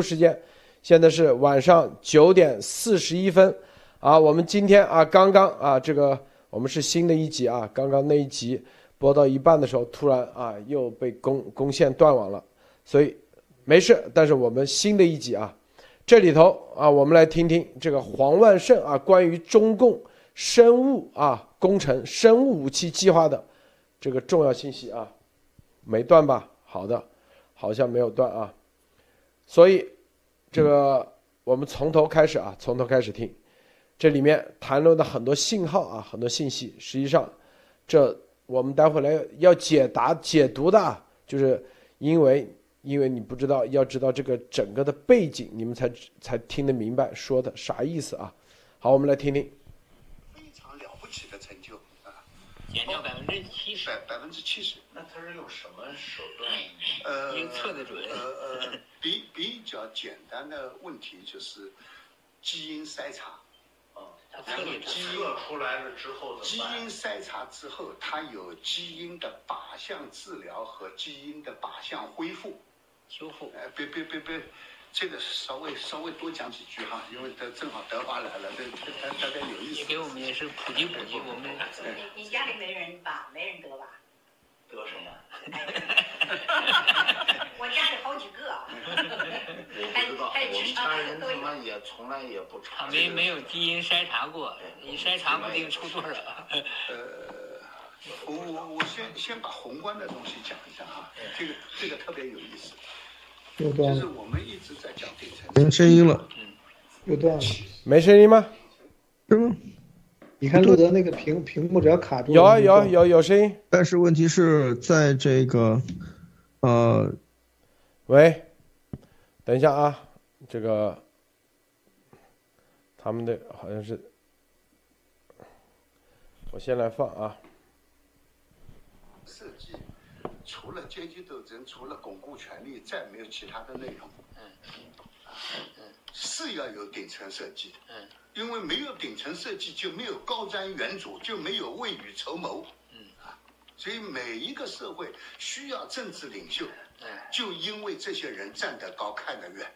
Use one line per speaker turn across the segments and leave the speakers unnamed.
时间，现在是晚上九点四十一分，啊，我们今天啊刚刚啊这个我们是新的一集啊，刚刚那一集播到一半的时候，突然啊又被攻攻陷断网了，所以没事，但是我们新的一集啊，这里头啊我们来听听这个黄万胜啊关于中共生物啊工程生物武器计划的这个重要信息啊，没断吧？好的，好像没有断啊。所以，这个我们从头开始啊，从头开始听，这里面谈论的很多信号啊，很多信息，实际上，这我们待会来要解答解读的，就是因为因为你不知道，要知道这个整个的背景，你们才才听得明白说的啥意思啊。好，我们来听听。
非常了不起的成就啊，
减掉百分之七十，
百百分之七十。
那他是用什么手段？
呃，
已经测得准
呃呃，比比较简单的问题就是基因筛查。
啊，
他测了
基因
测出来了之后
基？因筛查之后，它有基因的靶向治疗和基因的靶向恢复。
修复。
呃，别别别别，这个稍微稍微多讲几句哈，因为德正好德华来了，这这大大概有意思。
也给我们也是普及普及，我们
你你家里没人吧？没人得吧？
得什么？
我家里好几个。
我不知道，我们家人他妈也从来也不查
没没有基因筛查过，你筛查不定出多少。
呃，我我我先先把宏观的东西讲一下哈，这个这个特别有意思，
又断了。没声音了，又断了，
没声音吗？
是吗？
你看路德那个屏屏幕只要卡住，
有啊有啊有有声音。
但是问题是在这个，呃，
喂，等一下啊，这个他们的好像是，我先来放啊。
设计除了阶级斗争，除了巩固权力，再没有其他的内容。
嗯
啊是要有顶层设计的。
嗯
因为没有顶层设计，就没有高瞻远瞩，就没有未雨绸缪。
嗯
啊，所以每一个社会需要政治领袖，
嗯
就因为这些人站得高看得远，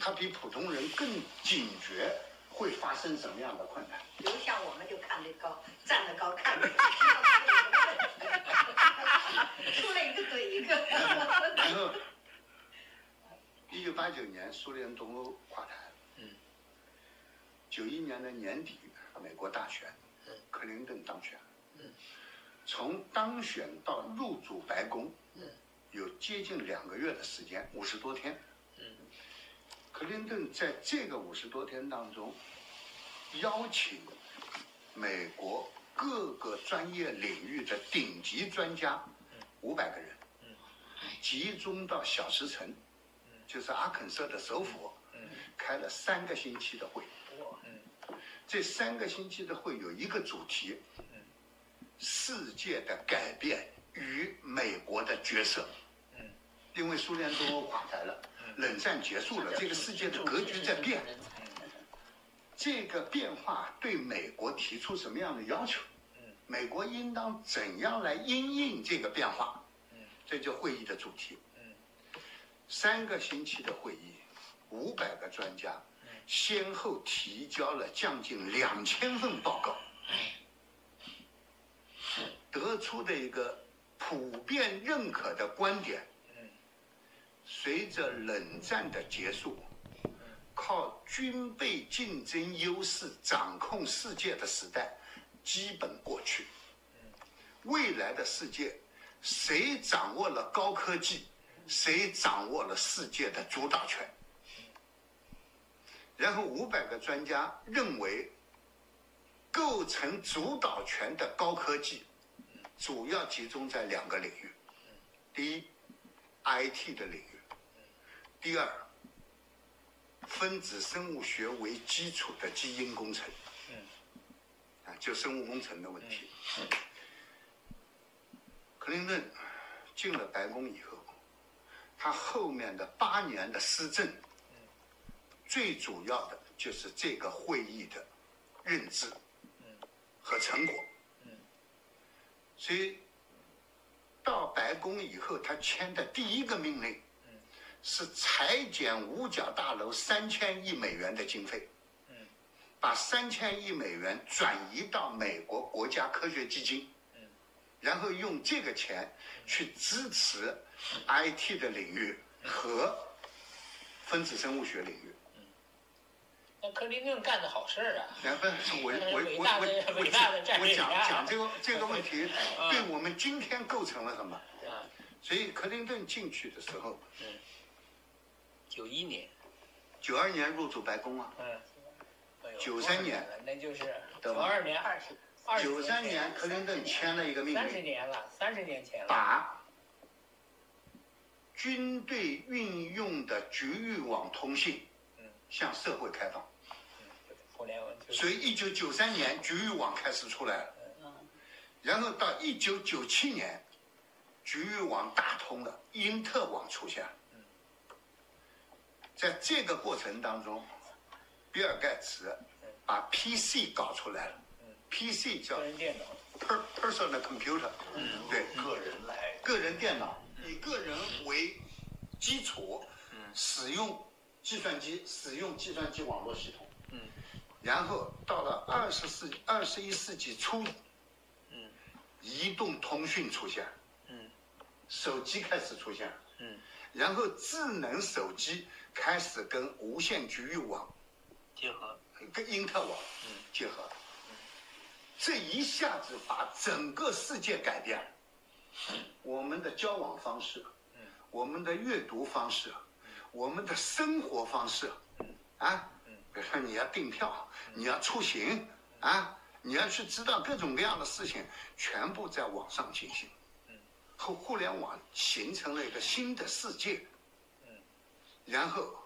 他比普通人更警觉会发生什么样的困难。
比如像我们就看得高，站得高看得远，出来一个怼一个。
然后，一九八九年苏联东欧垮台，
嗯，
九一年的年底美国大选
嗯，
克林顿当选，
嗯，
从当选到入主白宫，
嗯，
有接近两个月的时间，五十多天，
嗯，
克林顿在这个五十多天当中，邀请美国各个专业领域的顶级专家五百个人，集中到小石城，就是阿肯色的首府，开了三个星期的会。这三个星期的会有一个主题：世界的改变与美国的角色。因为苏联东欧垮台了，冷战结束了，这个世界的格局在变。这个变化对美国提出什么样的要求？美国应当怎样来因应这个变化？这就会议的主题。三个星期的会议，五百个专家，先后提交了将近两千份报告，得出的一个普遍认可的观点：随着冷战的结束，靠军备竞争优势掌控世界的时代基本过去。未来的世界，谁掌握了高科技，谁掌握了世界的主导权。然后五百个专家认为，构成主导权的高科技，主要集中在两个领域：第一，IT 的领域；第二，分子生物学为基础的基因工程。啊，就生物工程的问题。克林顿进了白宫以后，他后面的八年的施政，最主要的就是这个会议的认知和成果。所以到白宫以后，他签的第一个命令是裁减五角大楼三千亿美元的经费，把三千亿美元转移到美国国家科学基金，然后用这个钱去支持 IT 的领域和分子生物学领域。
那克林顿干的好事儿啊！
然后我我我
伟大的
我
伟大的战
我讲讲这个这个问题，对我们今天构成了什么？
啊，
所以克林顿进去的时候，
九一年，
九二年入主白宫啊，
嗯，哎呦
93年，
那就是九二年二十
九三年克林顿签了一个命令
三十
令，
年了，三十年前了。
把军队运用的局域网通信
嗯
向社会开放。
互联网
所以一九九三年局域网开始出来了，然后到一九九七年，局域网打通了，因特网出现了。在这个过程当中，比尔盖茨把 PC 搞出来了，PC 叫
个人电脑
，per personal computer，对，
个人来。
个人电脑以个人为基础，使用计算机，使用计算机网络系统，然后到了二十世二十一世纪初，移动通讯出现，手机开始出现，然后智能手机开始跟无线局域网、
结合
跟因特网结合，这一下子把整个世界改变了。我们的交往方式，我们的阅读方式，我们的生活方式，啊，比如说你要订票，你要出行，啊，你要去知道各种各样的事情，全部在网上进行。和互联网形成了一个新的世界，然后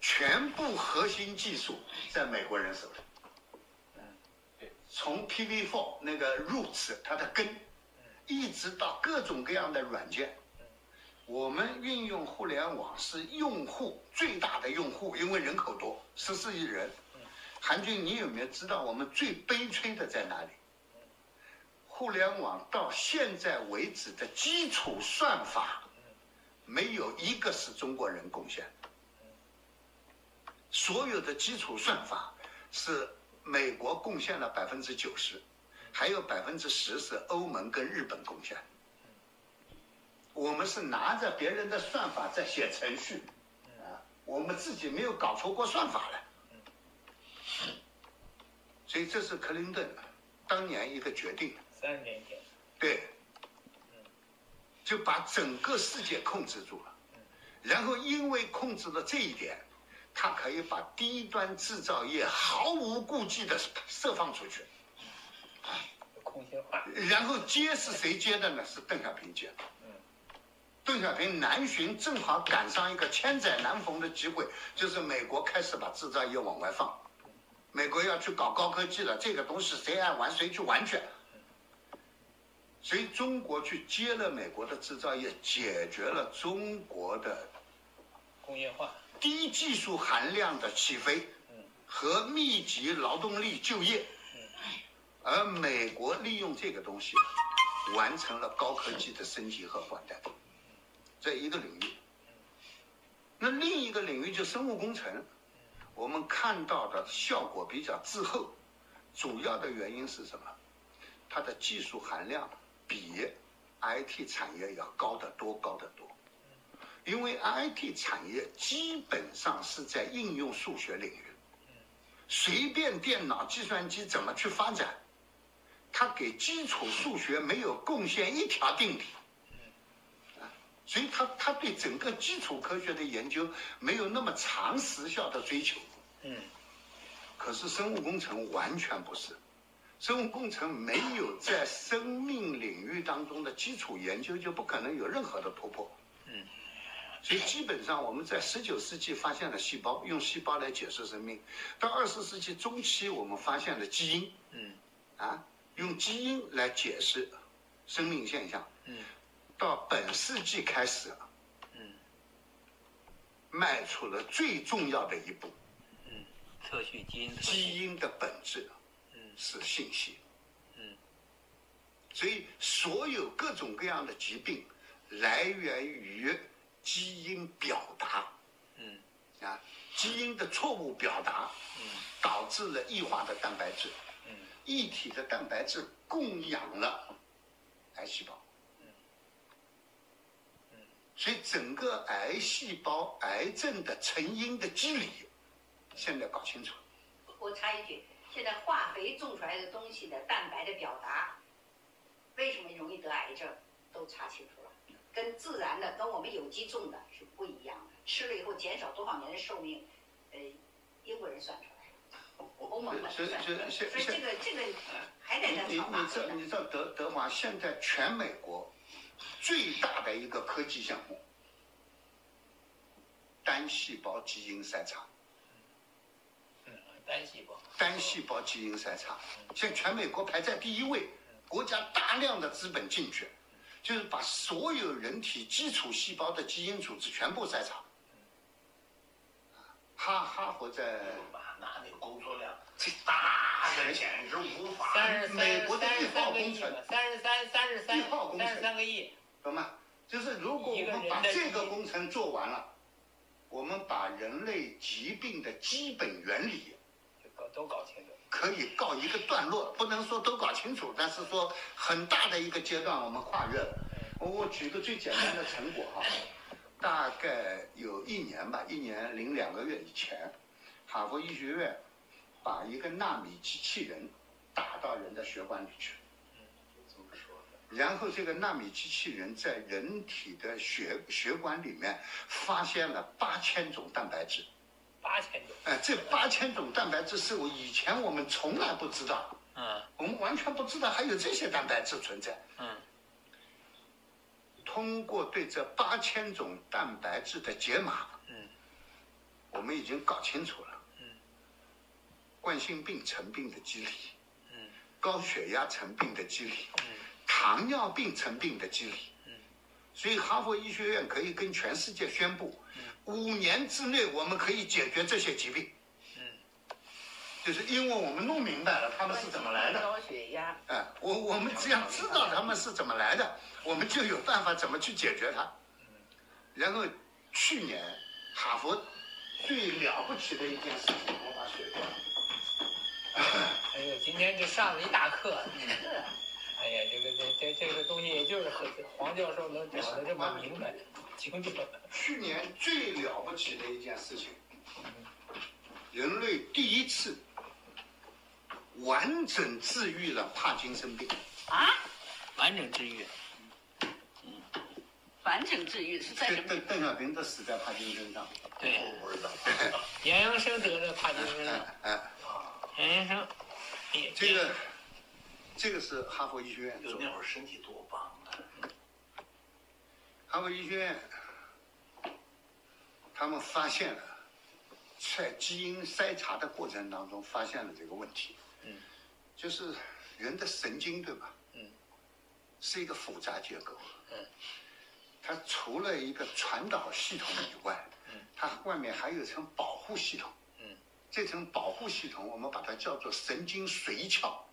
全部核心技术在美国人手里。从 PV4 那个 roots 它的根，一直到各种各样的软件，我们运用互联网是用户最大的用户，因为人口多，十四亿人。韩军，你有没有知道我们最悲催的在哪里？互联网到现在为止的基础算法，没有一个是中国人贡献的。所有的基础算法是美国贡献了百分之九十，还有百分之十是欧盟跟日本贡献。我们是拿着别人的算法在写程序，啊，我们自己没有搞出过算法来。所以这是克林顿当年一个决定，
三十年前，
对，就把整个世界控制住了。然后因为控制了这一点，他可以把低端制造业毫无顾忌的释放出去。
有空心化，
然后接是谁接的呢？是邓小平接的。邓小平南巡正好赶上一个千载难逢的机会，就是美国开始把制造业往外放，美国要去搞高科技了，这个东西谁爱玩谁去玩去。所以中国去接了美国的制造业，解决了中国的
工业化，
低技术含量的起飞和密集劳动力就业，而美国利用这个东西完成了高科技的升级和换代，这一个领域。那另一个领域就生物工程，我们看到的效果比较滞后，主要的原因是什么？它的技术含量比 IT 产业要高得多，高得多。因为 IT 产业基本上是在应用数学领域，随便电脑、计算机怎么去发展，它给基础数学没有贡献一条定理，啊，所以它它对整个基础科学的研究没有那么长时效的追求。
嗯，
可是生物工程完全不是，生物工程没有在生命领域当中的基础研究，就不可能有任何的突破。所以基本上我们在十九世纪发现了细胞，用细胞来解释生命；到二十世纪中期，我们发现了基因，
嗯，
啊，用基因来解释生命现象。
嗯，
到本世纪开始，
嗯，
迈出了最重要的一步。
嗯测序基因，
基因的本质
嗯
是信息。
嗯，
所以所有各种各样的疾病来源于基因表达，
嗯。
啊，基因的错误表达，
嗯。
导致了异化的蛋白质，
嗯。
异体的蛋白质供养了癌细胞，嗯。所以整个癌细胞癌症的成因的机理，现在搞清楚。
我插一句，现在化肥种出来的东西的蛋白的表达，为什么容易得癌症，都查清楚。了，跟自然的、跟我们有机种的是不一样的，吃了以后减少多少年的寿命，呃，英国人算出来的，欧盟的
所以
算出来的，
所以
这个这个还在那
你。你知道你知道德德华现在全美国最大的一个科技项目，单细胞基因筛查，
嗯，单细胞。
单细胞基因筛查，现在全美国排在第一位，国家大量的资本进去，就是把所有人体基础细胞的基因组织全部筛查。哈哈佛在
吧，那那个工作量大的简直无法。
三十三
美国的一号工程
吧，三十三三十三
一号工程
三十三个亿，
懂吗？就是如果我们把这个工程做完了，我们把人类疾病的基本原理
搞都搞清楚。
可以告一个段落，不能说都搞清楚，但是说很大的一个阶段我们跨越了。我我举个最简单的成果哈，大概有一年吧，一年零两个月以前，哈佛医学院把一个纳米机器人打到人的血管里去。然后这个纳米机器人在人体的血血管里面发现了八千种蛋白质，
八千种。
哎，这八千种蛋白质是我以前我们从来不知道，
嗯
我们完全不知道还有这些蛋白质存在。
嗯
通过对这八千种蛋白质的解码，
嗯
我们已经搞清楚了，
嗯
冠心病成病的机理，
嗯
高血压成病的机理，
嗯
糖尿病成病的机理。
嗯
所以哈佛医学院可以跟全世界宣布，五年之内我们可以解决这些疾病，
嗯
就是因为我们弄明白了他们是怎么来的。
高血压，
哎，我我们只要知道他们是怎么来的，我们就有办法怎么去解决它。然后去年哈佛最了不起的一件事情，我把水掉了。
哎呦，今天就上了一大课。哎呀，这个这这这个东西，也就是和黄教授能讲的这么明白清楚。
去年最了不起的一件事情，人类第一次完整治愈了帕金森病。
啊完整治愈。
完整治愈是在什么？
邓邓邓小平都死在帕金森上。
对，
我不知道。
杨阳生得了帕金森症。
哎哎，
杨阳生，也
这个这个是哈佛医学院
就。那会儿身体多棒啊！
哈佛医学院，他们发现了，在基因筛查的过程当中发现了这个问题。
嗯，
就是人的神经对吧？
嗯，
是一个复杂结构。
嗯，
它除了一个传导系统以外，
嗯，
它外面还有一层保护系统。
嗯，
这层保护系统我们把它叫做神经髓鞘。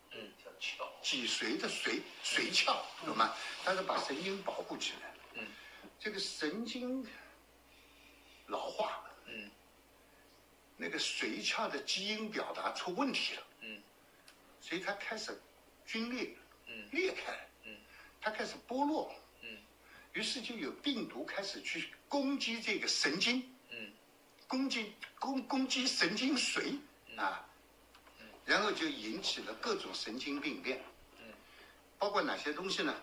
脊髓的髓髓鞘，懂吗？它是把神经保护起来。
嗯，
这个神经老化，
嗯
那个髓鞘的基因表达出问题了，
嗯
所以它开始皲裂，
嗯
裂开，
嗯
它开始剥落，
嗯
于是就有病毒开始去攻击这个神经，
嗯
攻击攻攻击神经髓啊，然后就引起了各种神经病变，
嗯
包括哪些东西呢？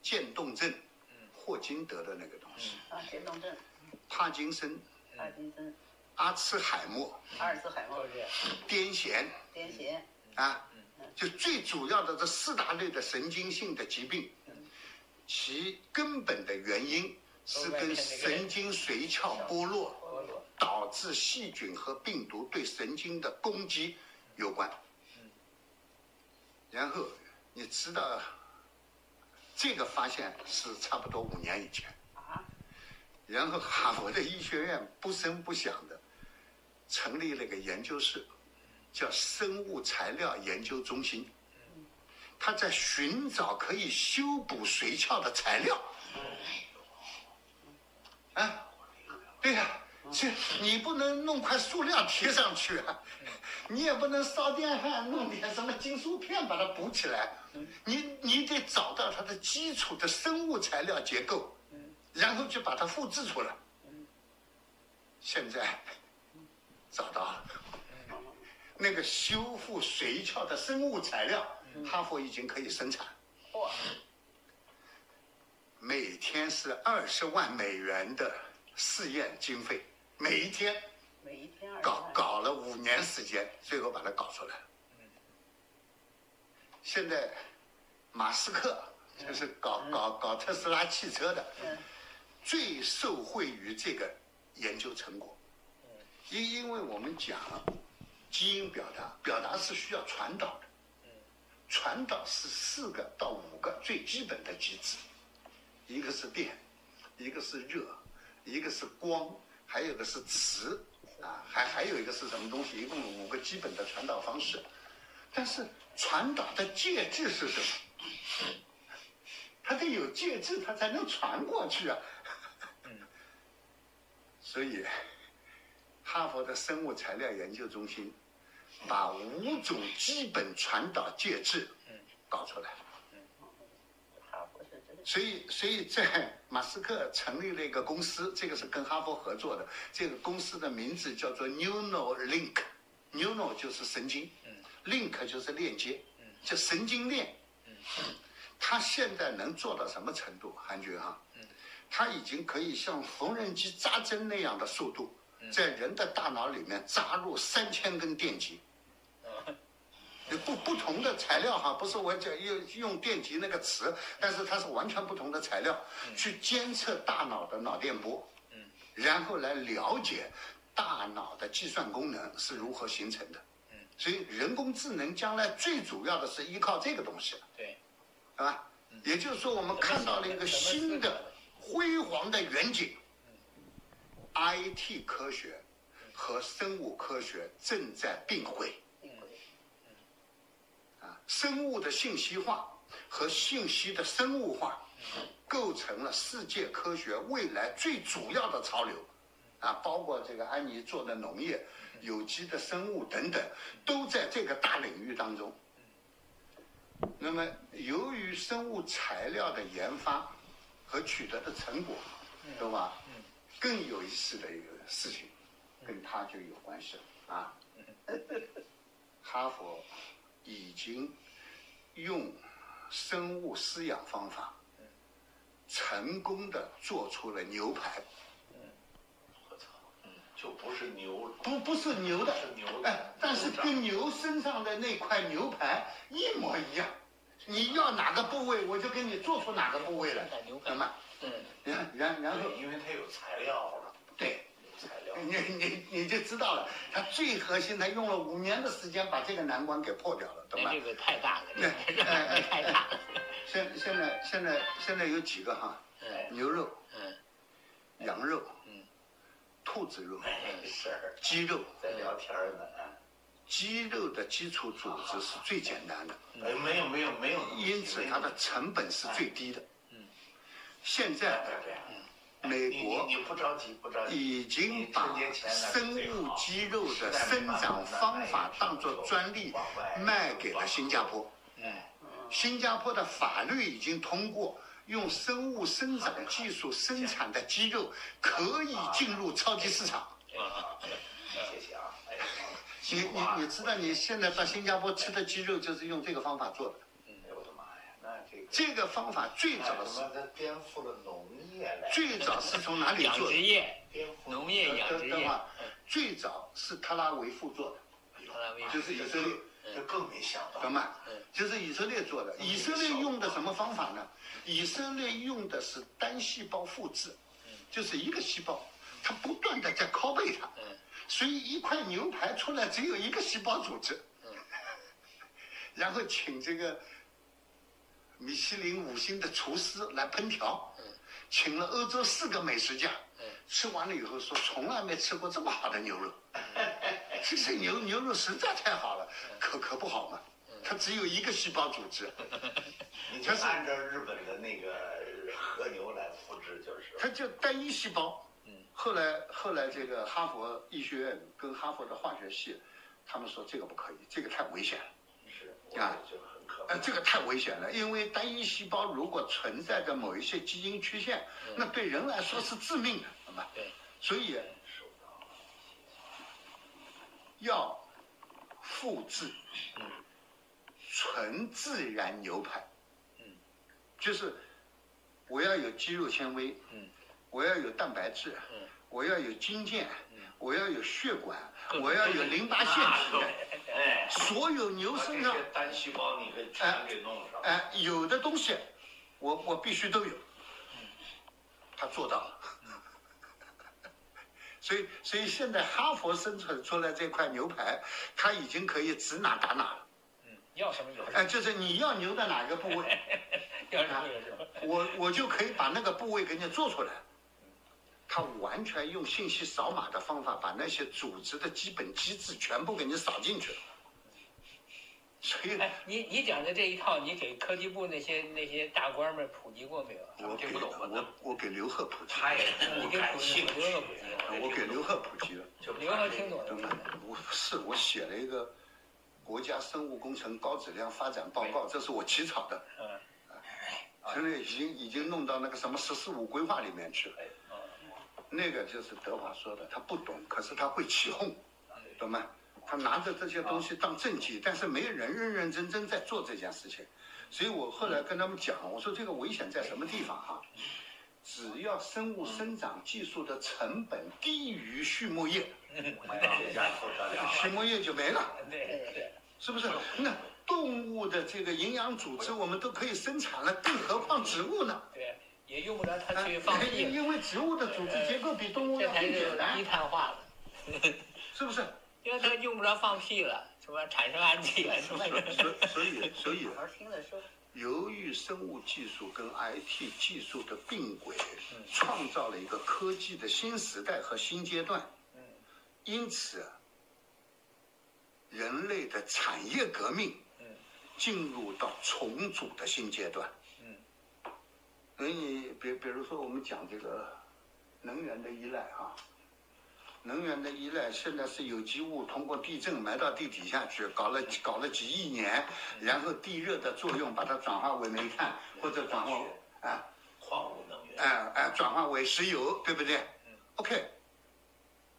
渐冻症
嗯，
霍金得的那个东西，
啊，渐冻症、
帕金森、
帕金森、
阿兹海默、
阿尔茨海默
都、是。
癫痫。
癫痫，
啊，就最主要的这四大类的神经性的疾病，其根本的原因是跟神经髓鞘剥落。导致细菌和病毒对神经的攻击有关。然后你知道，这个发现是差不多五年以前。然后哈佛的医学院不声不响的成立了个研究室，叫生物材料研究中心。他在寻找可以修补髓鞘的材料。啊，对呀、是你不能弄块塑料贴上去啊，你也不能烧电焊弄点什么金属片把它补起来，你你得找到它的基础的生物材料结构，然后就把它复制出来。现在找到了。那个修复髓鞘的生物材料，哈佛已经可以生产。
哇，
每天是二十万美元的试验经费，每一天
每一天
搞搞了五年时间，最后把它搞出来。了。现在马斯克就是搞搞搞特斯拉汽车的，最受惠于这个研究成果，因因为我们讲基因表达，表达是需要传导的，传导是四个到五个最基本的机制。一个是电，一个是热，一个是光，还有一个是词，啊，还还有一个是什么东西？一共有五个基本的传导方式。但是传导的介质是什么？它得有介质，它才能传过去啊。所以，哈佛的生物材料研究中心把五种基本传导介质搞出来。
哈佛是真的
所以，所以在马斯克成立了一个公司，这个是跟哈佛合作的。这个公司的名字叫做 Neuralink，Neural 就是神经，Link 就是链接，就神经链。他现在能做到什么程度？韩军哈，他已经可以像缝纫机扎针那样的速度，在人的大脑里面扎入三千根电极。不不同的材料哈，不是我讲用用电极那个词，但是它是完全不同的材料，去监测大脑的脑电波，然后来了解大脑的计算功能是如何形成的。所以人工智能将来最主要的是依靠这个东西了，
对，
啊吧？也就是说，我们看到了一个新的辉煌的远景。IT 科学和生物科学正在并轨。啊，生物的信息化和信息的生物化，构成了世界科学未来最主要的潮流。啊，包括这个安妮做的农业、有机的生物等等，都在这个大领域当中。那么，由于生物材料的研发和取得的成果，对吧？更有意思的一个事情，跟他就有关系了啊。哈佛已经用生物饲养方法，成功的做出了牛排，
我操，就不是牛，
不不是牛的，
是牛的。
哎，但是跟牛身上的那块牛排一模一样。你要哪个部位，我就给你做出哪个部位来，
牛排。
懂吗？
嗯，
然然然后，
因为它有材料了，
对，
有材料。
你你你就知道了，他最核心，他用了五年的时间把这个难关给破掉了，懂吗
哎？这个太大了，这
对
太大了，
现现在现在现在有几个哈？
嗯
牛肉、
嗯
羊肉、
嗯
兔子肉、
没事儿，
鸡肉。
在聊天呢。
鸡肉的基础组织是最简单的，
哎，没有没有没有
因此它的成本是最低的。嗯现在美国已经把生物肌肉的生长方法当作专利卖给了新加坡。新加坡的法律已经通过，用生物生长技术生产的鸡肉可以进入超级市场。
谢谢啊，
你你你知道你现在到新加坡吃的鸡肉就是用这个方法做的。
这个
方法最早是
颠覆了农业来，
最早是从哪里
养
做？的？
殖业、农业、养殖业，
最早是特拉维夫做的，
特拉维夫。
就是以色列，
这更没想到，
懂吗
嗯？
就是以色列做的。以色列用的什么方法呢？以色列用的是单细胞复制，就是一个细胞，它不断的在拷贝它，
嗯。
所以一块牛排出来只有一个细胞组织。然后请这个米其林五星的厨师来烹调，请了欧洲四个美食家，吃完了以后说从来没吃过这么好的牛肉，其实牛牛肉实在太好了，可可不好嘛，它只有一个细胞组织，
你就按照日本的那个和牛来复制就是了。
它就单一细胞，后来后来这个哈佛医学院跟哈佛的化学系，他们说这个不可以，这个太危险了。
是
啊，呃，这个太危险了，因为单一细胞如果存在着某一些基因缺陷，那对人来说是致命的，好吧？
对，
所以要复制纯自然牛排，
嗯，
就是我要有肌肉纤维，
嗯，
我要有蛋白质，
嗯，
我要有筋腱，
嗯。
我要有血管 我要有淋巴腺体，
哎，
所有牛身上
些单细胞你可以全给弄上。
哎，有的东西，我我必须都有。他做到了。所以，所以现在哈佛生产出来这块牛排，它已经可以指哪打哪了。
嗯，要什么有
哎，就是你要牛的哪个部位，
要什么有什么。
我我就可以把那个部位给你做出来。他完全用信息扫码的方法，把那些组织的基本机制全部给你扫进去了。所以，
哎，你你讲的这一套，你给科技部那些那些大官们普及过没有？
我给
听不懂啊
我我给刘贺普及，
他也
你
不感
给普及，
兴趣
刘贺普及了。
我给刘贺普及了。
就
刘贺听懂了
对。吧？我是我写了一个国家生物工程高质量发展报告，这是我起草的，
嗯，
现在已经已经弄到那个什么“十四五”规划里面去了。那个就是德华说的，他不懂，可是他会起哄，懂吗？他拿着这些东西当政绩，但是没有人认认真真在做这件事情。所以我后来跟他们讲，我说这个危险在什么地方哈？只要生物生长技术的成本低于畜牧业，畜牧业就没了。是不是？那动物的这个营养组织我们都可以生产了，更何况植物呢？
对，也用不着他
啊
去放屁
因，因为植物的组织结构比动物要更简
是低，碳化了。
是不是？
因为他用不着放屁了，什么产生氨气了什么。
所所以所以，
好好听着说。
由于生物技术跟 IT 技术的并轨，创造了一个科技的新时代和新阶段。
嗯
因此，人类的产业革命
嗯
进入到重组的新阶段。
嗯
所以你比比如说我们讲这个能源的依赖啊，能源的依赖现在是有机物通过地震埋到地底下去，搞了搞了几亿年，然后地热的作用把它转化为煤炭或者转化啊
矿物能源。
哎哎转化为石油，对不对？OK，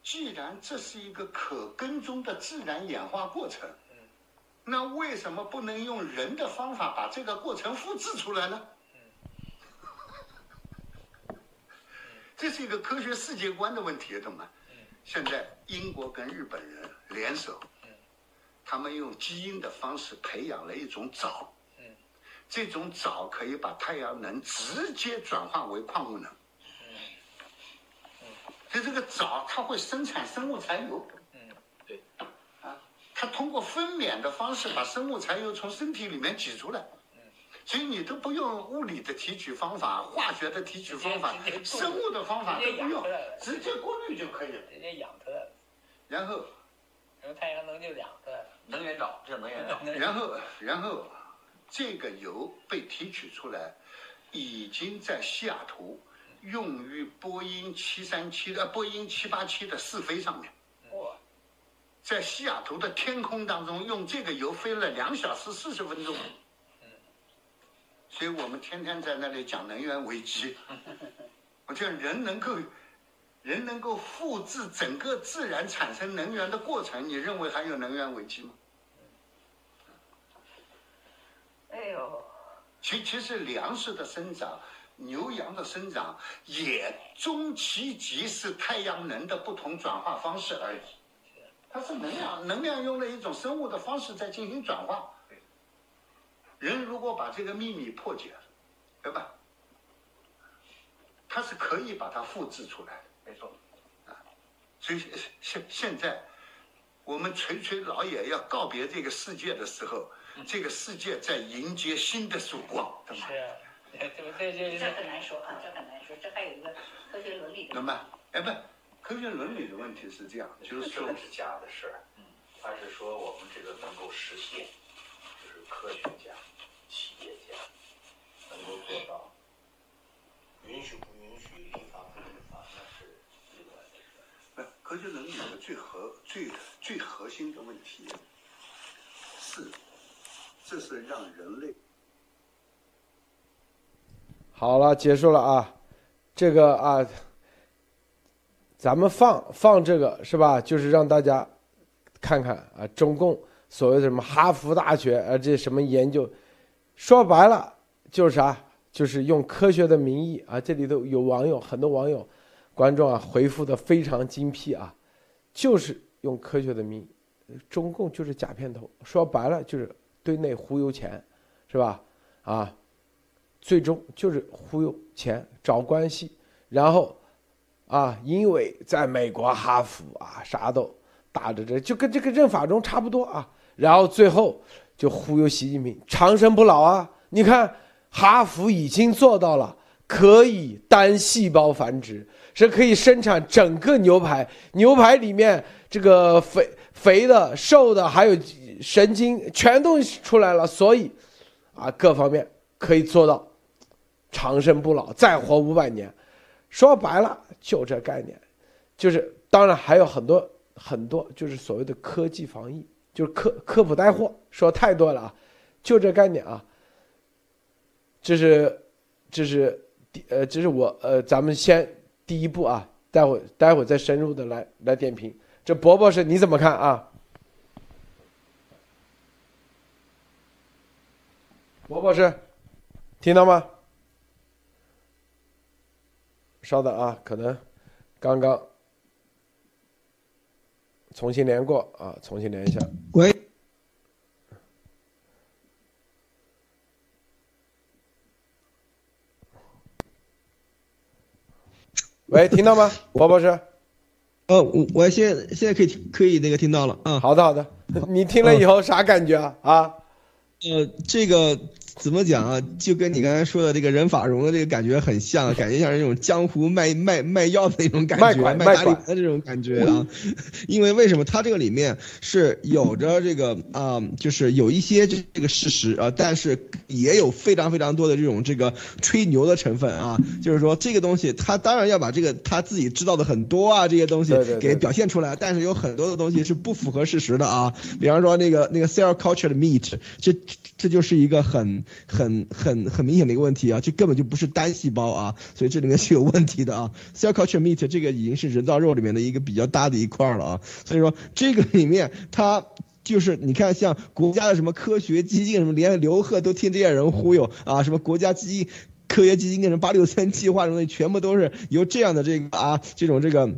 既然这是一个可跟踪的自然演化过程，那为什么不能用人的方法把这个过程复制出来呢？这是一个科学世界观的问题，懂吗？现在英国跟日本人联手，他们用基因的方式培养了一种藻，这种藻可以把太阳能直接转化为矿物能。所以这个藻它会生产生物柴油。
嗯，
对。
啊，它通过分娩的方式把生物柴油从身体里面挤出来。所以你都不用物理的提取方法、化学的提取方法生物的方法都不用直接过滤就可以了。
直接养出来了，
然后，
然后太阳能就养出来了。
能源岛，这能源岛。
然后，然后，这个油被提取出来，已经在西雅图用于波音七三七的波音七八七的试飞上面。
哇，
在西雅图的天空当中，用这个油飞了两小时四十分钟。所以我们天天在那里讲能源危机。我觉得人能够，人能够复制整个自然产生能源的过程，你认为还有能源危机吗？
哎呦，
其其实粮食的生长、牛羊的生长，也终其极是太阳能的不同转化方式而已。它是能量，能量用了一种生物的方式在进行转化。人如果把这个秘密破解了，对吧？他是可以把它复制出来的。
没错。
啊所以现现在，我们垂垂老也要告别这个世界的时候，这个世界在迎接新的曙光，懂吗
是？啊，对对对对
这很难说啊，这很难说，这还有一个科学伦理的
懂吗？哎，不，科学伦理的问题是这样，就是说
政，治家的事儿，他是说我们这个能够实现，就是科学家、企业家能够做到允许不允许、立法不立法，那是这个
科学伦理的最核最最核心的问题是，这是让人类
好了，结束了啊，这个啊，咱们放放这个是吧？就是让大家看看啊，中共所谓的什么哈佛大学啊，这什么研究，说白了就是啥？就是用科学的名义啊，这里头有网友，很多网友、观众啊回复的非常精辟啊，就是用科学的名义，中共就是假片头，说白了就是对内忽悠钱，是吧？啊。最终就是忽悠钱、找关系，然后，啊，因为在美国哈佛啊，啥都打着这，就跟这个任法中差不多啊。然后最后就忽悠习近平长生不老啊！你看，哈佛已经做到了可以单细胞繁殖，是可以生产整个牛排，牛排里面这个肥肥的、瘦的，还有神经全都出来了，所以啊，各方面可以做到。长生不老，再活五百年，说白了就这概念，就是当然还有很多很多，就是所谓的科技防疫，就是科科普带货，说太多了啊，就这概念啊。这是这是呃，这是我呃，咱们先第一步啊，待会待会再深入的来来点评。这伯伯是你怎么看啊？伯伯是听到吗？稍等啊，可能刚刚重新连过啊，重新连一下。
喂，
喂，听到吗，王博士？
呃，我我现在现在可以可以那个听到了嗯。
好的好的，你听了以后啥感觉啊？啊？
呃，这个。怎么讲啊？就跟你刚才说的这个人法荣的这个感觉很像，感觉像是那种江湖卖卖卖药的那种感觉，卖大理的这种感觉啊。因为为什么他这个里面是有着这个啊，就是有一些这这个事实啊，但是也有非常非常多的这种这个吹牛的成分啊。就是说这个东西，他当然要把这个他自己知道的很多啊这些东西给表现出来，但是有很多的东西是不符合事实的啊。比方说那个那个 cell culture 的 meat，这这就是一个很。很很很明显的一个问题啊，这根本就不是单细胞啊，所以这里面是有问题的啊。Cell culture meat 这个已经是人造肉里面的一个比较大的一块了啊，所以说这个里面它就是你看像国家的什么科学基金什么，连刘贺都听这些人忽悠啊，什么国家基金科学基金的什么八六三计划什么的，全部都是由这样的这个啊这种这个。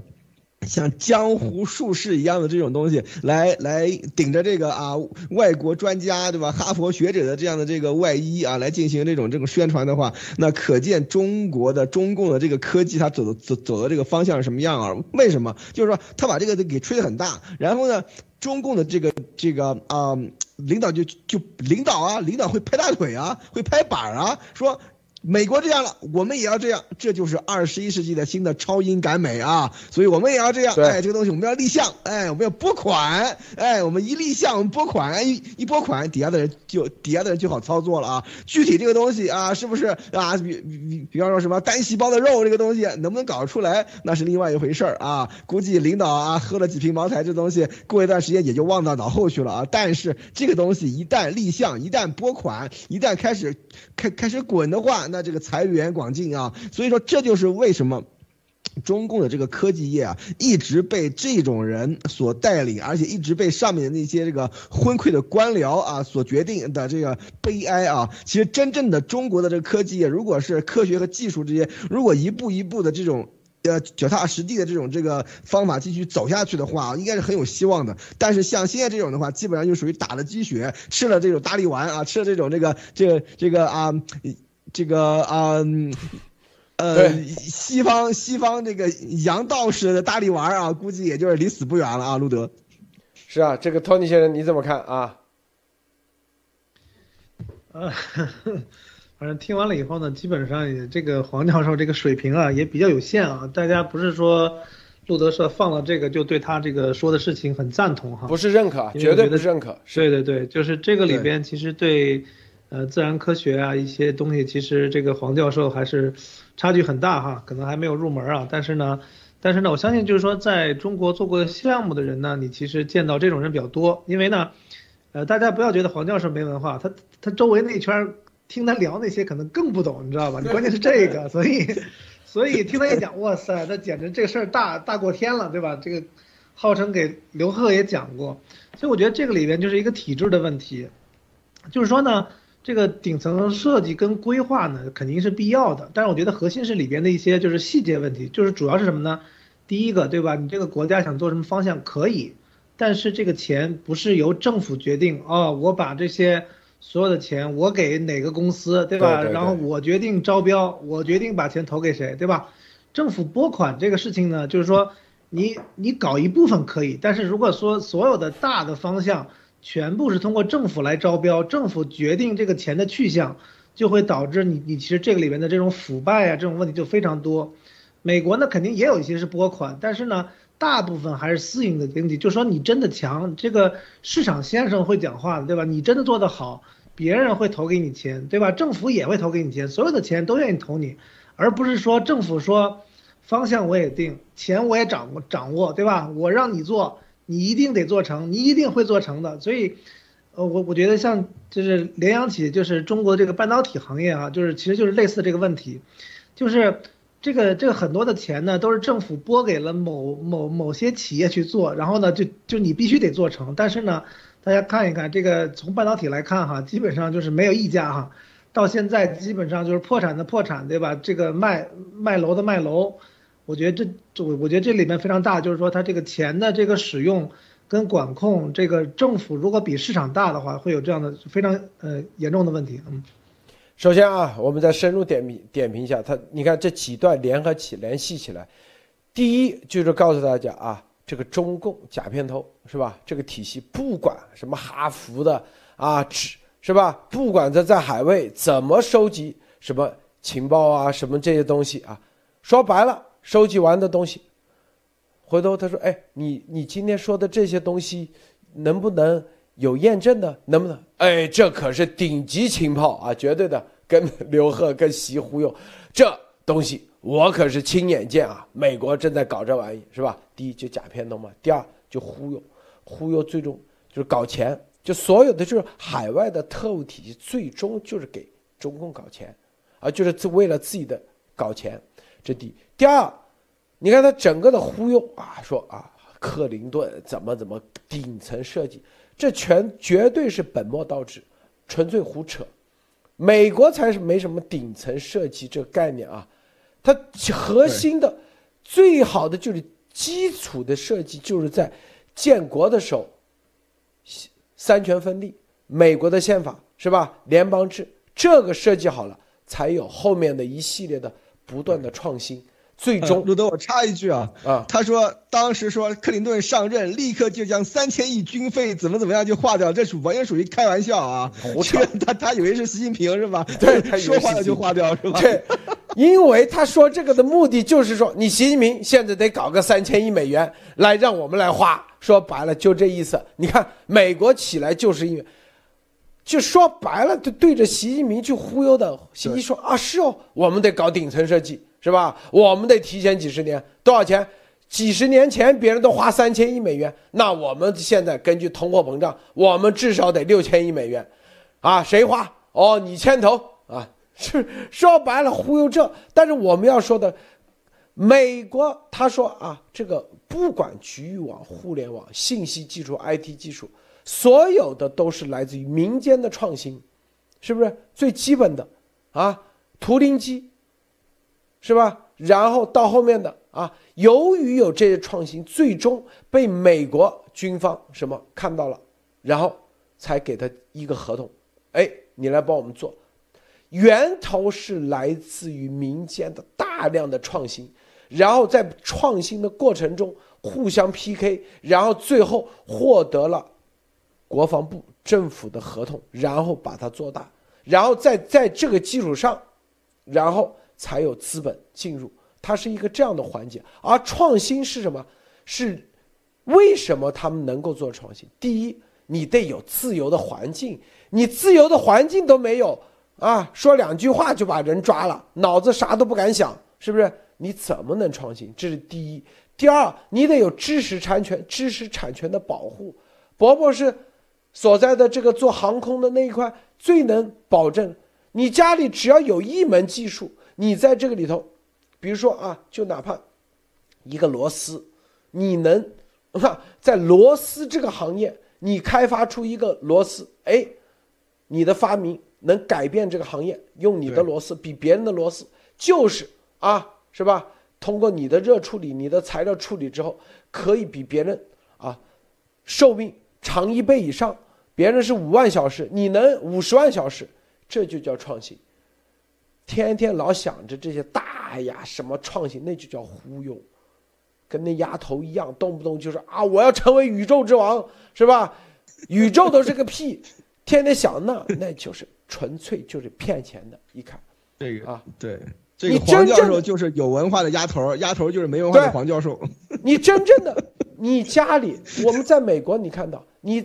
像江湖术士一样的这种东西，来来顶着这个啊外国专家对吧，哈佛学者的这样的这个外衣啊，来进行这种这种宣传的话，那可见中国的中共的这个科技，它走的走走的这个方向是什么样啊？为什么？就是说他把这个给吹得很大，然后呢，中共的这个这个啊领导就就领导啊，领导会拍大腿啊，会拍板啊，说。美国这样了，我们也要这样，这就是二十一世纪的新的超英赶美啊！所以我们也要这样，哎，这个东西我们要立项，哎，我们要拨款，哎，我们一立项，我们拨款，一一拨款，底下的人就底下的人就好操作了啊！具体这个东西啊，是不是啊？比比比方说什么单细胞的肉这个东西能不能搞出来，那是另外一回事儿啊！估计领导啊喝了几瓶茅台，这东西过一段时间也就忘到脑后去了啊！但是这个东西一旦立项，一旦拨款，一旦开始开开始滚的话，那这个财源广进啊，所以说这就是为什么中共的这个科技业啊，一直被这种人所带领，而且一直被上面的那些这个昏聩的官僚啊所决定的这个悲哀啊。其实真正的中国的这个科技业，如果是科学和技术这些，如果一步一步的这种。呃，脚踏实地的这种这个方法继续走下去的话，应该是很有希望的。但是像现在这种的话，基本上就属于打了鸡血，吃了这种大力丸啊，吃了这种这个这个这个啊。这个啊，呃，西方西方这个洋道士的大力丸啊，估计也就是离死不远了啊，路德。
是啊，这个托尼先生你怎么看啊？
呃，反正听完了以后呢，基本上也这个黄教授这个水平啊也比较有限啊。大家不是说路德社放了这个就对他这个说的事情很赞同哈？
不是认可，绝对不是认可。
对对对，就是这个里边其实对。呃，自然科学啊，一些东西其实这个黄教授还是差距很大哈，可能还没有入门啊。但是呢，但是呢，我相信就是说，在中国做过项目的人呢，你其实见到这种人比较多。因为呢，呃，大家不要觉得黄教授没文化，他他周围那一圈听他聊那些可能更不懂，你知道吧？你关键是这个，所以 所以听他一讲，哇塞，那简直这个事儿大大过天了，对吧？这个号称给刘贺也讲过，所以我觉得这个里边就是一个体制的问题，就是说呢。这个顶层设计跟规划呢，肯定是必要的，但是我觉得核心是里边的一些就是细节问题，就是主要是什么呢？第一个，对吧？你这个国家想做什么方向可以，但是这个钱不是由政府决定哦，我把这些所有的钱我给哪个公司，对吧？然后我决定招标，我决定把钱投给谁，对吧？政府拨款这个事情呢，就是说你你搞一部分可以，但是如果说所有的大的方向。全部是通过政府来招标，政府决定这个钱的去向，就会导致你你其实这个里面的这种腐败啊这种问题就非常多。美国呢肯定也有一些是拨款，但是呢大部分还是私营的经济，就说你真的强，这个市场先生会讲话的，对吧？你真的做得好，别人会投给你钱，对吧？政府也会投给你钱，所有的钱都愿意投你，而不是说政府说方向我也定，钱我也掌握掌握，对吧？我让你做。你一定得做成，你一定会做成的。所以，呃，我我觉得像就是联想起就是中国这个半导体行业啊，就是其实就是类似这个问题，就是这个这个很多的钱呢都是政府拨给了某某某些企业去做，然后呢就就你必须得做成。但是呢，大家看一看这个从半导体来看哈，基本上就是没有一家哈，到现在基本上就是破产的破产，对吧？这个卖卖楼的卖楼。我觉得这这，我我觉得这里面非常大，就是说它这个钱的这个使用跟管控，这个政府如果比市场大的话，会有这样的非常呃严重的问题。嗯，
首先啊，我们再深入点评点评一下它，你看这几段联合起联系起来，第一就是告诉大家啊，这个中共假片头是吧？这个体系不管什么哈佛的啊，只是吧？不管他在海外怎么收集什么情报啊，什么这些东西啊，说白了。收集完的东西，回头他说：“哎，你你今天说的这些东西，能不能有验证的？能不能？哎，这可是顶级情报啊，绝对的，跟刘贺跟习忽悠，这东西我可是亲眼见啊！美国正在搞这玩意，是吧？第一就假片头嘛，第二就忽悠，忽悠最终就是搞钱，就所有的就是海外的特务体系，最终就是给中共搞钱，啊，就是为了自己的搞钱。”这第第二，你看他整个的忽悠啊，说啊，克林顿怎么怎么顶层设计，这全绝对是本末倒置，纯粹胡扯。美国才是没什么顶层设计这个概念啊，它核心的、最好的就是基础的设计，就是在建国的时候，三权分立，美国的宪法是吧？联邦制这个设计好了，才有后面的一系列的。不断的创新，最终，
路德，我插一句啊，啊，他说当时说克林顿上任，立刻就将三千亿军费怎么怎么样就划掉，这属完全属于开玩笑啊！他他以为是习近平是吧？
对，
说划掉就划掉是吧？
对，因为他说这个的目的就是说，你习近平现在得搞个三千亿美元来让我们来花，说白了就这意思。你看美国起来就是因为。就说白了，就对着习近平去忽悠的。习近平说啊，是哦，我们得搞顶层设计，是吧？我们得提前几十年，多少钱？几十年前别人都花三千亿美元，那我们现在根据通货膨胀，我们至少得六千亿美元，啊，谁花？哦，你牵头啊？是说白了忽悠这。但是我们要说的，美国他说啊，这个不管局域网、互联网、信息技术、IT 技术。所有的都是来自于民间的创新，是不是最基本的啊？图灵机，是吧？然后到后面的啊，由于有这些创新，最终被美国军方什么看到了，然后才给他一个合同，哎，你来帮我们做。源头是来自于民间的大量的创新，然后在创新的过程中互相 PK，然后最后获得了。国防部政府的合同，然后把它做大，然后在在这个基础上，然后才有资本进入，它是一个这样的环节。而创新是什么？是为什么他们能够做创新？第一，你得有自由的环境，你自由的环境都没有啊，说两句话就把人抓了，脑子啥都不敢想，是不是？你怎么能创新？这是第一。第二，你得有知识产权，知识产权的保护。伯伯是所在的这个做航空的那一块最能保证。你家里只要有一门技术，你在这个里头，比如说啊，就哪怕一个螺丝，你能哈，在螺丝这个行业，你开发出一个螺丝，哎，你的发明能改变这个行业，用你的螺丝比别人的螺丝就是啊，是吧？通过你的热处理、你的材料处理之后，可以比别人啊寿命长一倍以上。别人是五万小时，你能五十万小时。这就叫创新，天天老想着这些大呀什么创新，那就叫忽悠，跟那丫头一样，动不动就是啊我要成为宇宙之王，是吧？宇宙都是个屁，天天想那那就是纯粹就是骗钱的。一看
这个
啊，
对，这个黄教授就是有文化的丫头，丫头就是没文化的黄教授。
你真正的你家里，我们在美国，你看到你